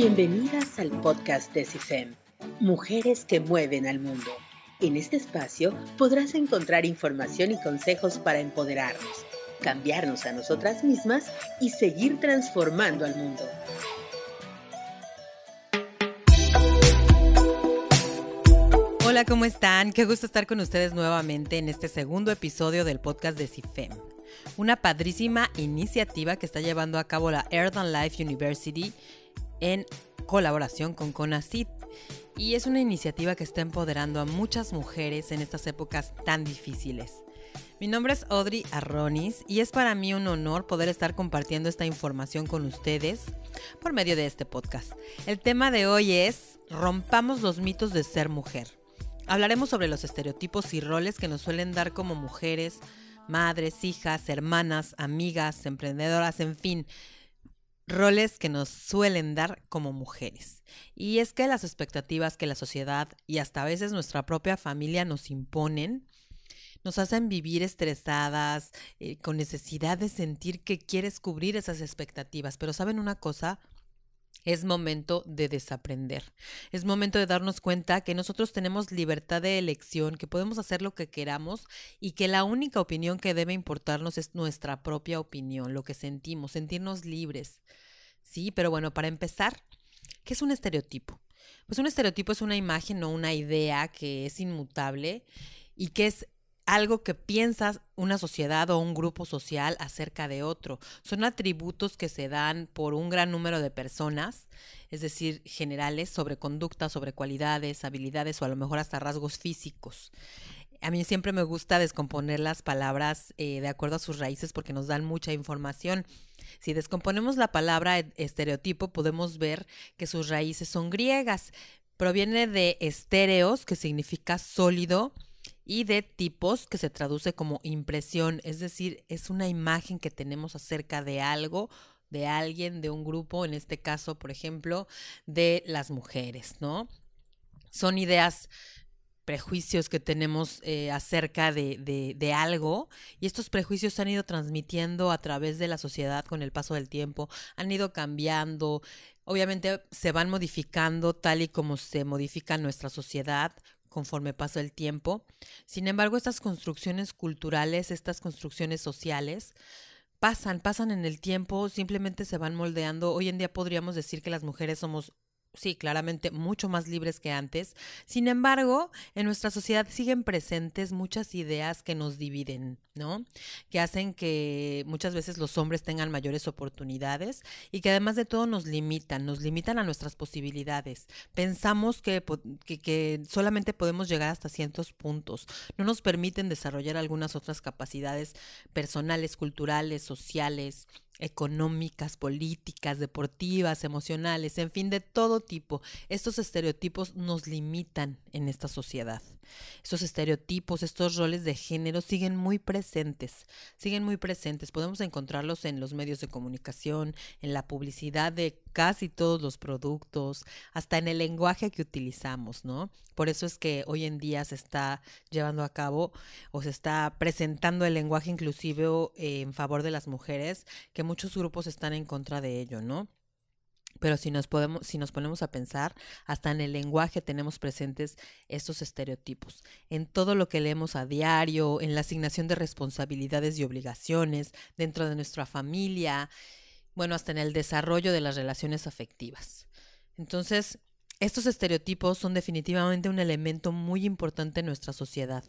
Bienvenidas al podcast de CIFEM, Mujeres que mueven al mundo. En este espacio podrás encontrar información y consejos para empoderarnos, cambiarnos a nosotras mismas y seguir transformando al mundo. Hola, ¿cómo están? Qué gusto estar con ustedes nuevamente en este segundo episodio del podcast de CIFEM. Una padrísima iniciativa que está llevando a cabo la Earth and Life University en colaboración con CONACYT. Y es una iniciativa que está empoderando a muchas mujeres en estas épocas tan difíciles. Mi nombre es Audrey Arronis y es para mí un honor poder estar compartiendo esta información con ustedes por medio de este podcast. El tema de hoy es Rompamos los mitos de ser mujer. Hablaremos sobre los estereotipos y roles que nos suelen dar como mujeres, madres, hijas, hermanas, amigas, emprendedoras, en fin, roles que nos suelen dar como mujeres. Y es que las expectativas que la sociedad y hasta a veces nuestra propia familia nos imponen, nos hacen vivir estresadas, eh, con necesidad de sentir que quieres cubrir esas expectativas. Pero saben una cosa, es momento de desaprender. Es momento de darnos cuenta que nosotros tenemos libertad de elección, que podemos hacer lo que queramos y que la única opinión que debe importarnos es nuestra propia opinión, lo que sentimos, sentirnos libres. Sí, pero bueno, para empezar, ¿qué es un estereotipo? Pues un estereotipo es una imagen o una idea que es inmutable y que es algo que piensas una sociedad o un grupo social acerca de otro. Son atributos que se dan por un gran número de personas, es decir, generales sobre conducta, sobre cualidades, habilidades o a lo mejor hasta rasgos físicos. A mí siempre me gusta descomponer las palabras eh, de acuerdo a sus raíces porque nos dan mucha información. Si descomponemos la palabra e, estereotipo, podemos ver que sus raíces son griegas. Proviene de estéreos, que significa sólido, y de tipos que se traduce como impresión, es decir, es una imagen que tenemos acerca de algo, de alguien, de un grupo, en este caso, por ejemplo, de las mujeres, ¿no? Son ideas prejuicios que tenemos eh, acerca de, de, de, algo y estos prejuicios se han ido transmitiendo a través de la sociedad con el paso del tiempo, han ido cambiando, obviamente se van modificando tal y como se modifica nuestra sociedad conforme pasa el tiempo. Sin embargo, estas construcciones culturales, estas construcciones sociales, pasan, pasan en el tiempo, simplemente se van moldeando. Hoy en día podríamos decir que las mujeres somos sí, claramente mucho más libres que antes. Sin embargo, en nuestra sociedad siguen presentes muchas ideas que nos dividen, ¿no? Que hacen que muchas veces los hombres tengan mayores oportunidades y que además de todo nos limitan, nos limitan a nuestras posibilidades. Pensamos que, que, solamente podemos llegar hasta ciertos puntos, no nos permiten desarrollar algunas otras capacidades personales, culturales, sociales económicas, políticas, deportivas, emocionales, en fin, de todo tipo. Estos estereotipos nos limitan en esta sociedad. Estos estereotipos, estos roles de género siguen muy presentes, siguen muy presentes. Podemos encontrarlos en los medios de comunicación, en la publicidad de casi todos los productos, hasta en el lenguaje que utilizamos, ¿no? Por eso es que hoy en día se está llevando a cabo o se está presentando el lenguaje inclusivo en favor de las mujeres, que muchos grupos están en contra de ello, ¿no? Pero si nos, podemos, si nos ponemos a pensar, hasta en el lenguaje tenemos presentes estos estereotipos. En todo lo que leemos a diario, en la asignación de responsabilidades y obligaciones dentro de nuestra familia, bueno, hasta en el desarrollo de las relaciones afectivas. Entonces, estos estereotipos son definitivamente un elemento muy importante en nuestra sociedad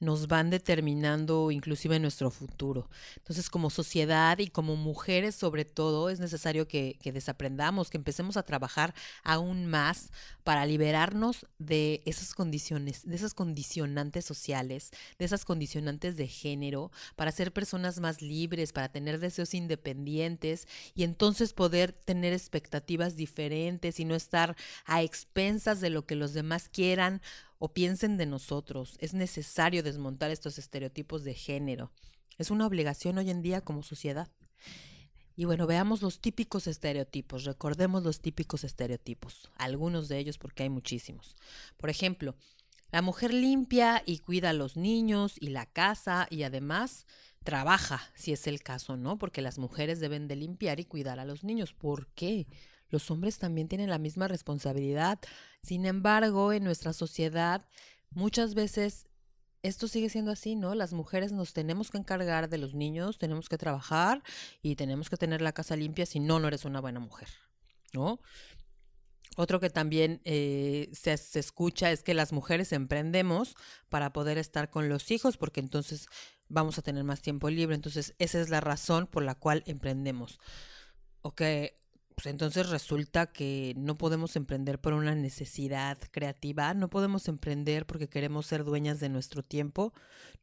nos van determinando inclusive nuestro futuro. Entonces, como sociedad y como mujeres sobre todo, es necesario que, que, desaprendamos, que empecemos a trabajar aún más para liberarnos de esas condiciones, de esas condicionantes sociales, de esas condicionantes de género, para ser personas más libres, para tener deseos independientes y entonces poder tener expectativas diferentes y no estar a expensas de lo que los demás quieran o piensen de nosotros. Es necesario desmontar estos estereotipos de género. Es una obligación hoy en día como sociedad. Y bueno, veamos los típicos estereotipos, recordemos los típicos estereotipos, algunos de ellos porque hay muchísimos. Por ejemplo, la mujer limpia y cuida a los niños y la casa y además trabaja, si es el caso, ¿no? Porque las mujeres deben de limpiar y cuidar a los niños. ¿Por qué? Los hombres también tienen la misma responsabilidad. Sin embargo, en nuestra sociedad, muchas veces esto sigue siendo así, ¿no? Las mujeres nos tenemos que encargar de los niños, tenemos que trabajar y tenemos que tener la casa limpia, si no, no eres una buena mujer, ¿no? Otro que también eh, se, escucha es que las mujeres emprendemos para poder estar con los hijos, porque entonces vamos a tener más tiempo libre. Entonces, esa es la razón por la cual emprendemos. O que pues entonces resulta que no podemos emprender por una necesidad creativa, no podemos emprender porque queremos ser dueñas de nuestro tiempo.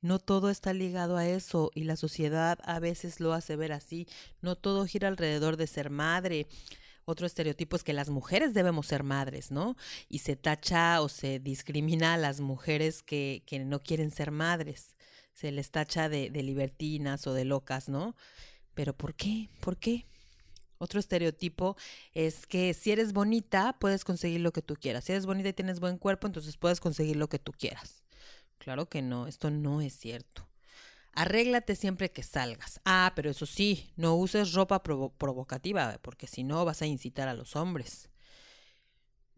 No todo está ligado a eso y la sociedad a veces lo hace ver así. No todo gira alrededor de ser madre. Otro estereotipo es que las mujeres debemos ser madres, ¿no? Y se tacha o se discrimina a las mujeres que, que no quieren ser madres. Se les tacha de, de libertinas o de locas, ¿no? Pero ¿por qué? ¿Por qué? Otro estereotipo es que si eres bonita, puedes conseguir lo que tú quieras. Si eres bonita y tienes buen cuerpo, entonces puedes conseguir lo que tú quieras. Claro que no, esto no es cierto. Arréglate siempre que salgas. Ah, pero eso sí, no uses ropa provocativa, porque si no vas a incitar a los hombres.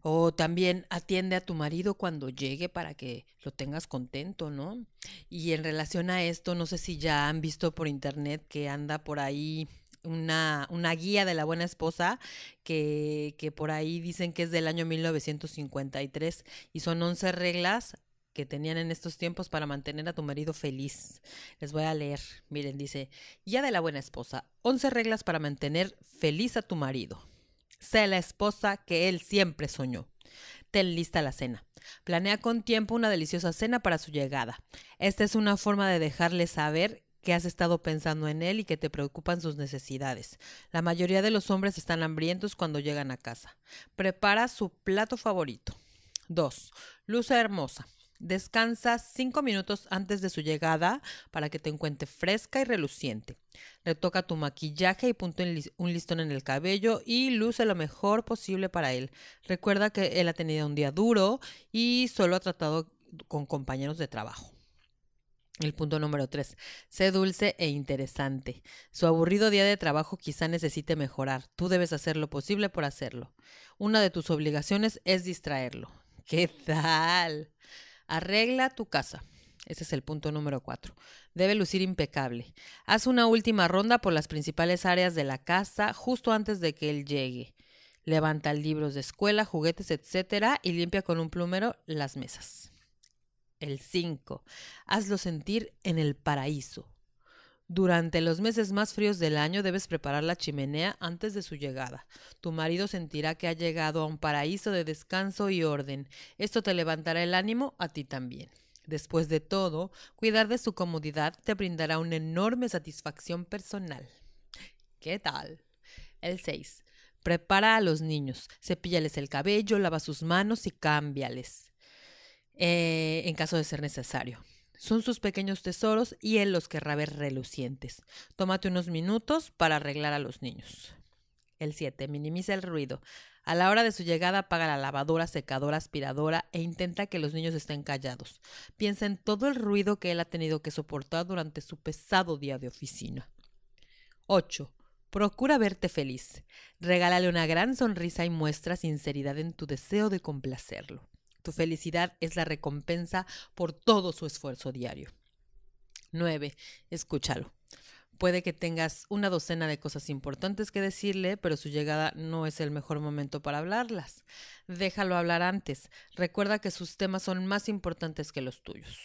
O también atiende a tu marido cuando llegue para que lo tengas contento, ¿no? Y en relación a esto, no sé si ya han visto por internet que anda por ahí una, una guía de la buena esposa que, que por ahí dicen que es del año 1953 y son 11 reglas que tenían en estos tiempos para mantener a tu marido feliz. Les voy a leer. Miren, dice, guía de la buena esposa, 11 reglas para mantener feliz a tu marido. Sé la esposa que él siempre soñó. Ten lista la cena. Planea con tiempo una deliciosa cena para su llegada. Esta es una forma de dejarle saber que has estado pensando en él y que te preocupan sus necesidades. La mayoría de los hombres están hambrientos cuando llegan a casa. Prepara su plato favorito. 2. Luce hermosa. Descansa cinco minutos antes de su llegada para que te encuentre fresca y reluciente. Retoca tu maquillaje y ponte un listón en el cabello y luce lo mejor posible para él. Recuerda que él ha tenido un día duro y solo ha tratado con compañeros de trabajo. El punto número tres, sé dulce e interesante. Su aburrido día de trabajo quizá necesite mejorar. Tú debes hacer lo posible por hacerlo. Una de tus obligaciones es distraerlo. ¿Qué tal? Arregla tu casa. Ese es el punto número cuatro. Debe lucir impecable. Haz una última ronda por las principales áreas de la casa justo antes de que él llegue. Levanta libros de escuela, juguetes, etcétera, y limpia con un plumero las mesas. El 5. Hazlo sentir en el paraíso. Durante los meses más fríos del año debes preparar la chimenea antes de su llegada. Tu marido sentirá que ha llegado a un paraíso de descanso y orden. Esto te levantará el ánimo a ti también. Después de todo, cuidar de su comodidad te brindará una enorme satisfacción personal. ¿Qué tal? El 6. Prepara a los niños, cepíllales el cabello, lava sus manos y cámbiales. Eh, en caso de ser necesario. Son sus pequeños tesoros y él los querrá ver relucientes. Tómate unos minutos para arreglar a los niños. El 7. Minimiza el ruido. A la hora de su llegada apaga la lavadora, secadora, aspiradora e intenta que los niños estén callados. Piensa en todo el ruido que él ha tenido que soportar durante su pesado día de oficina. 8. Procura verte feliz. Regálale una gran sonrisa y muestra sinceridad en tu deseo de complacerlo. Tu felicidad es la recompensa por todo su esfuerzo diario. 9. Escúchalo. Puede que tengas una docena de cosas importantes que decirle, pero su llegada no es el mejor momento para hablarlas. Déjalo hablar antes. Recuerda que sus temas son más importantes que los tuyos.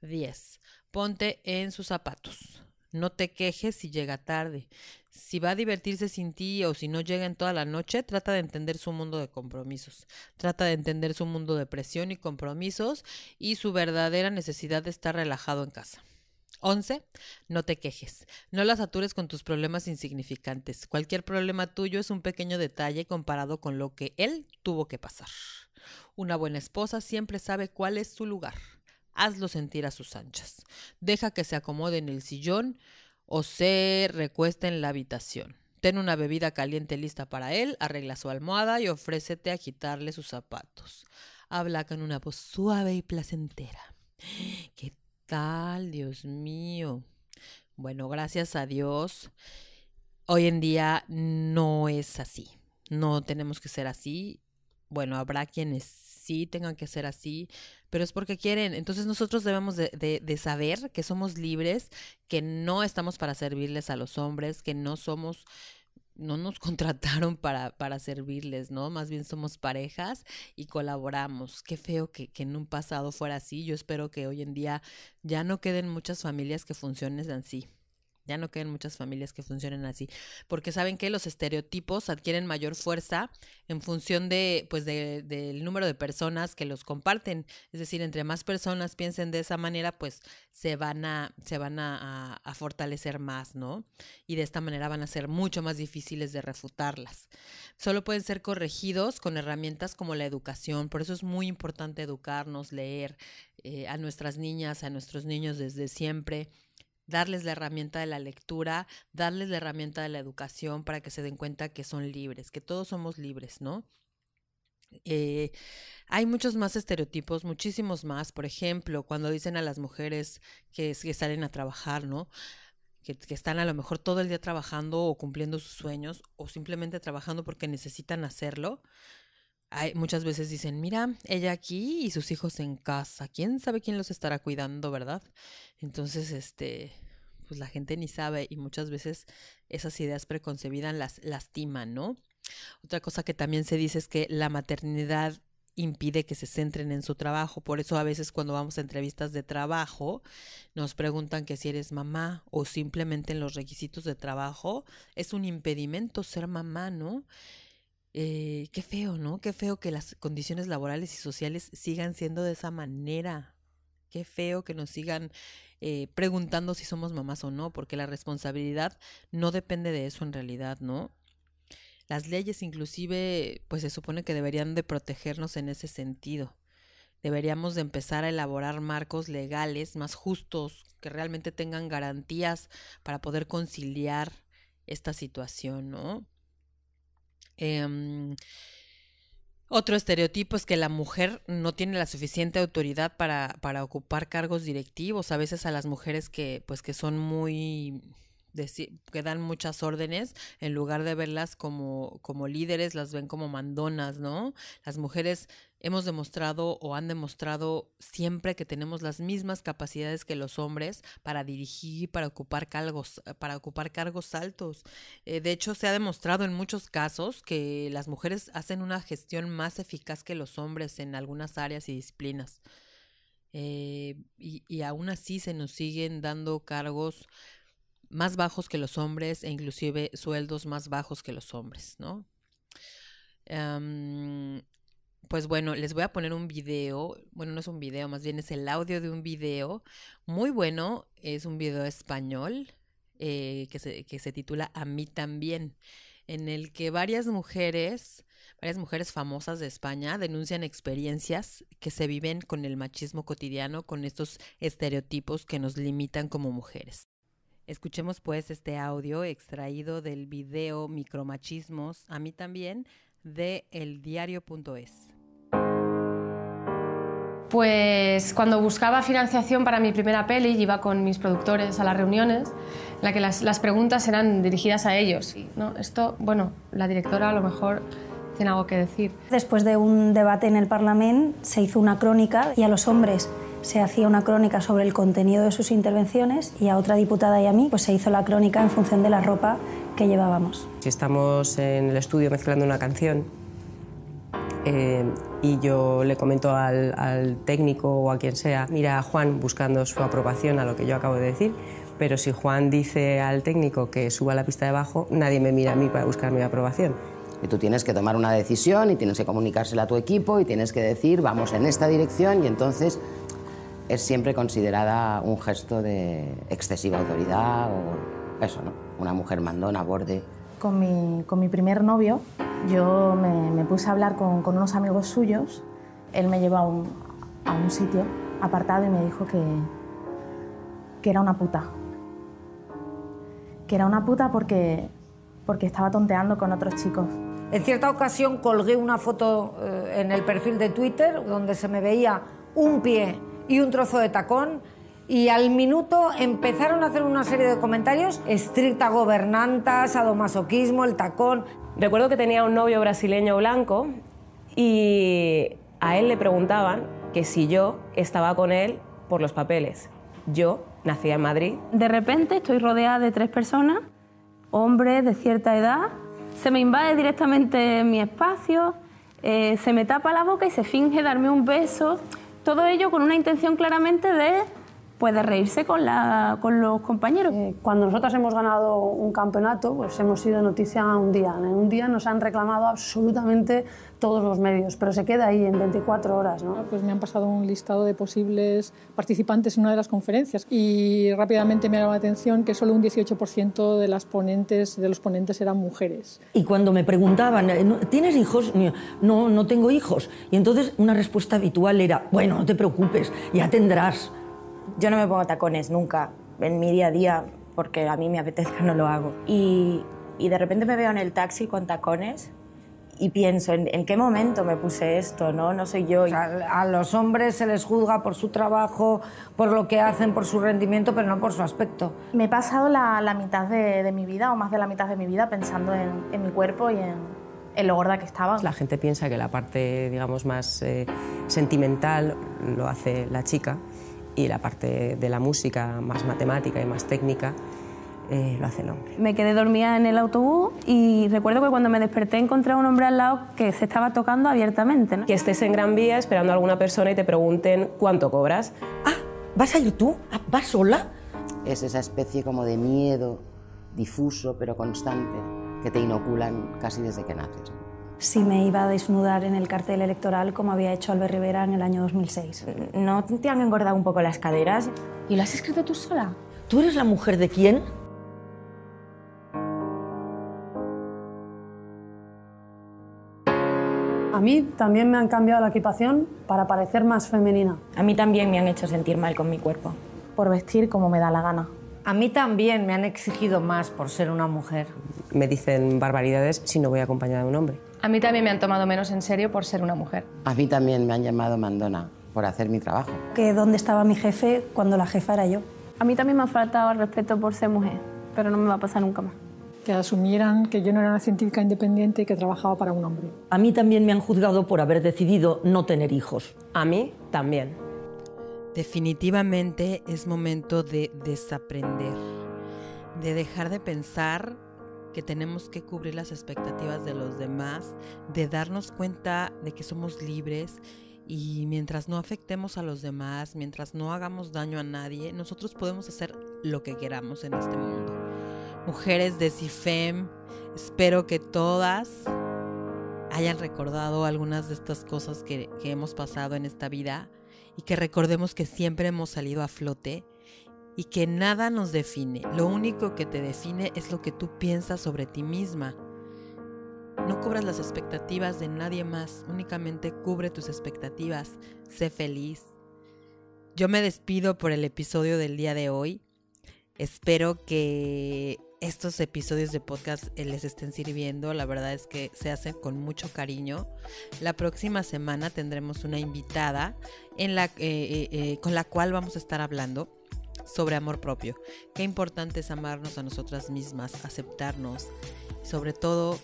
10. Ponte en sus zapatos. No te quejes si llega tarde. Si va a divertirse sin ti o si no llega en toda la noche, trata de entender su mundo de compromisos. Trata de entender su mundo de presión y compromisos y su verdadera necesidad de estar relajado en casa. 11. No te quejes. No las satures con tus problemas insignificantes. Cualquier problema tuyo es un pequeño detalle comparado con lo que él tuvo que pasar. Una buena esposa siempre sabe cuál es su lugar hazlo sentir a sus anchas. Deja que se acomode en el sillón o se recueste en la habitación. Ten una bebida caliente lista para él, arregla su almohada y ofrécete a quitarle sus zapatos. Habla con una voz suave y placentera. ¿Qué tal, Dios mío? Bueno, gracias a Dios, hoy en día no es así. no tenemos que ser así. Bueno, habrá quienes tengan que ser así, pero es porque quieren. Entonces nosotros debemos de, de, saber que somos libres, que no estamos para servirles a los hombres, que no somos no nos contrataron para, para servirles, ¿no? Más bien somos parejas y colaboramos. Qué feo que, que, en un pasado fuera así. Yo espero que hoy en día ya no queden muchas familias que funcionen así. Ya no quedan muchas familias que funcionen así, porque saben que los estereotipos adquieren mayor fuerza en función de, pues, de, del número de personas que los comparten. Es decir, entre más personas piensen de esa manera, pues se van a, se van a, a fortalecer más, ¿no? Y de esta manera van a ser mucho más difíciles de refutarlas. Solo pueden ser corregidos con herramientas como la educación. Por eso es muy importante educarnos, leer eh, a nuestras niñas, a nuestros niños desde siempre darles la herramienta de la lectura, darles la herramienta de la educación para que se den cuenta que son libres, que todos somos libres, ¿no? Eh, hay muchos más estereotipos, muchísimos más. Por ejemplo, cuando dicen a las mujeres que, que salen a trabajar, ¿no? Que, que, están a lo mejor todo el día trabajando o cumpliendo sus sueños o simplemente trabajando porque necesitan hacerlo. Hay, muchas veces dicen, mira, ella aquí y sus hijos en casa. ¿Quién sabe quién los estará cuidando, verdad? Entonces, este, pues la gente ni sabe y muchas veces esas ideas preconcebidas las lastiman, ¿no? Otra cosa que también se dice es que la maternidad impide que se centren en su trabajo. Por eso a veces cuando vamos a entrevistas de trabajo nos preguntan que si eres mamá o simplemente en los requisitos de trabajo es un impedimento ser mamá, ¿no? Eh, qué feo, ¿no? Qué feo que las condiciones laborales y sociales sigan siendo de esa manera. Qué feo que nos sigan eh, preguntando si somos mamás o no, porque la responsabilidad no depende de eso en realidad, ¿no? Las leyes inclusive, pues se supone que deberían de protegernos en ese sentido. Deberíamos de empezar a elaborar marcos legales más justos, que realmente tengan garantías para poder conciliar esta situación, ¿no? Eh, otro estereotipo es que la mujer no tiene la suficiente autoridad para, para ocupar cargos directivos. A veces a las mujeres que, pues, que son muy que dan muchas órdenes, en lugar de verlas como, como líderes, las ven como mandonas, ¿no? Las mujeres hemos demostrado o han demostrado siempre que tenemos las mismas capacidades que los hombres para dirigir, para ocupar cargos, para ocupar cargos altos. Eh, de hecho, se ha demostrado en muchos casos que las mujeres hacen una gestión más eficaz que los hombres en algunas áreas y disciplinas. Eh, y, y aún así se nos siguen dando cargos más bajos que los hombres e inclusive sueldos más bajos que los hombres, ¿no? pues bueno, les voy a poner un video, bueno, no es un video, más bien es el audio de un video muy bueno, es un video español eh, que, se, que se titula A mí también, en el que varias mujeres, varias mujeres famosas de España denuncian experiencias que se viven con el machismo cotidiano, con estos estereotipos que nos limitan como mujeres. Escuchemos pues este audio extraído del video Micromachismos, a mí también, de eldiario.es. Pues cuando buscaba financiación para mi primera peli, iba con mis productores a las reuniones, en la que las, preguntas eran dirigidas a ellos. ¿no? Esto, bueno, la directora a lo mejor tiene algo que decir. Después de un debate en el Parlamento se hizo una crónica y a los hombres se hacía una crónica sobre el contenido de sus intervenciones y a otra diputada y a mí pues se hizo la crónica en función de la ropa que llevábamos. Si estamos en el estudio mezclando una canción eh, y yo le comento al, al, técnico o a quien sea, mira a Juan buscando su aprobación a lo que yo acabo de decir, pero si Juan dice al técnico que suba la pista de bajo, nadie me mira a mí para buscar mi aprobación. Y tú tienes que tomar una decisión y tienes que comunicársela a tu equipo y tienes que decir, vamos en esta dirección y entonces es siempre considerada un gesto de excesiva autoridad o eso, ¿no? Una mujer mandona, borde. Con mi, con mi primer novio, yo me, me puse a hablar con, con, unos amigos suyos. Él me llevó a un, a un sitio apartado y me dijo que, que era una puta. Que era una puta porque, porque estaba tonteando con otros chicos. En cierta ocasión colgué una foto eh, en el perfil de Twitter donde se me veía un pie y un trozo de tacón y al minuto empezaron a hacer una serie de comentarios, estricta gobernanta, sadomasoquismo, el tacón. Recuerdo que tenía un novio brasileño blanco y a él le preguntaban que si yo estaba con él por los papeles. Yo nacía en Madrid. De repente estoy rodeada de tres personas, hombres de cierta edad, se me invade directamente mi espacio, eh, se me tapa la boca y se finge darme un beso, todo ello con una intención claramente de puede reírse con, la, con los compañeros. Eh, cuando nosotros hemos ganado un campeonato, pues hemos sido noticia un día. En un día nos han reclamado absolutamente todos los medios, pero se queda ahí en 24 horas. ¿no? Pues me han pasado un listado de posibles participantes en una de las conferencias y rápidamente me ha llamado la atención que solo un 18% de, las ponentes, de los ponentes eran mujeres. Y cuando me preguntaban, eh, ¿tienes hijos? No, no tengo hijos. Y entonces una respuesta habitual era, bueno, no te preocupes, ya tendrás. Yo no me pongo tacones nunca en mi día a día porque a mí me apetezca, no lo hago. Y, y de repente me veo en el taxi con tacones y pienso, ¿en, qué momento me puse esto? No, no soy yo. a los hombres se les juzga por su trabajo, por lo que hacen, por su rendimiento, pero no por su aspecto. Me he pasado la, la mitad de, de, mi vida, o más de la mitad de mi vida, pensando en, en mi cuerpo y en, en, lo gorda que estaba. La gente piensa que la parte, digamos, más eh, sentimental lo hace la chica y la parte de la música más matemática y más técnica eh, lo hace el hombre. Me quedé dormida en el autobús y recuerdo que cuando me desperté encontré a un hombre al lado que se estaba tocando abiertamente. ¿no? Que estés en Gran Vía esperando a alguna persona y te pregunten cuánto cobras. Ah, ¿vas a ir tú? Ah, ¿Vas sola? Es esa especie como de miedo difuso pero constante que te inoculan casi desde que naces si me iba a desnudar en el cartel electoral como había hecho Albert Rivera en el año 2006. ¿No te han engordado un poco las caderas? ¿Y lo has escrito tú sola? ¿Tú eres la mujer de quién? A mí también me han cambiado la equipación para parecer más femenina. A mí también me han hecho sentir mal con mi cuerpo. Por vestir como me da la gana. A mí también me han exigido más por ser una mujer. Me dicen barbaridades si no voy acompañada de un hombre. A mí también me han tomado menos en serio por ser una mujer. A mí también me han llamado mandona por hacer mi trabajo. Que dónde estaba mi jefe cuando la jefa era yo. A mí también me ha faltado el respeto por ser mujer, pero no me va a pasar nunca más. Que asumieran que yo no era una científica independiente y que trabajaba para un hombre. A mí también me han juzgado por haber decidido no tener hijos. A mí también. Definitivamente es momento de desaprender, de dejar de pensar que tenemos que cubrir las expectativas de los demás, de darnos cuenta de que somos libres y mientras no afectemos a los demás, mientras no hagamos daño a nadie, nosotros podemos hacer lo que queramos en este mundo. Mujeres de CIFEM, espero que todas hayan recordado algunas de estas cosas que, que hemos pasado en esta vida y que recordemos que siempre hemos salido a flote y que nada nos define. Lo único que te define es lo que tú piensas sobre ti misma. No cubras las expectativas de nadie más, únicamente cubre tus expectativas. Sé feliz. Yo me despido por el episodio del día de hoy. Espero que estos episodios de podcast eh, les estén sirviendo. La verdad es que se hacen con mucho cariño. La próxima semana tendremos una invitada eh, eh, con la cual vamos a estar hablando sobre amor propio. Qué importante es amarnos a nosotras mismas, aceptarnos, sobre todo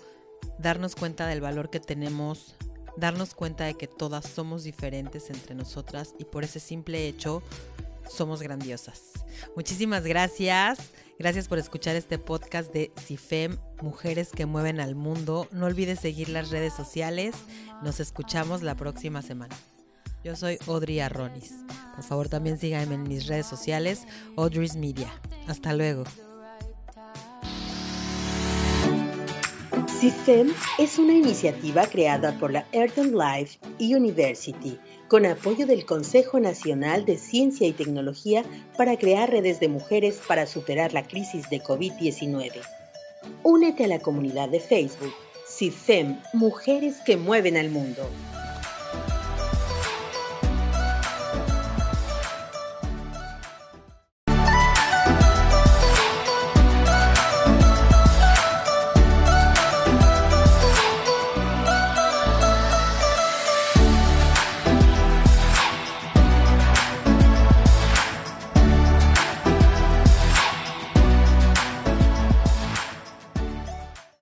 darnos cuenta del valor que tenemos, darnos cuenta de que todas somos diferentes entre nosotras y por ese simple hecho somos grandiosas. Muchísimas gracias. Gracias por escuchar este podcast de CIFEM, Mujeres que Mueven al Mundo. No olvides seguir las redes sociales. Nos escuchamos la próxima semana. Yo soy Audrey Arronis. Por favor, también síganme en mis redes sociales, Audrey's Media. Hasta luego. CIFEM es una iniciativa creada por la Earth Life University con apoyo del Consejo Nacional de Ciencia y Tecnología para crear redes de mujeres para superar la crisis de COVID-19. Únete a la comunidad de Facebook CIFEM Mujeres que Mueven al Mundo.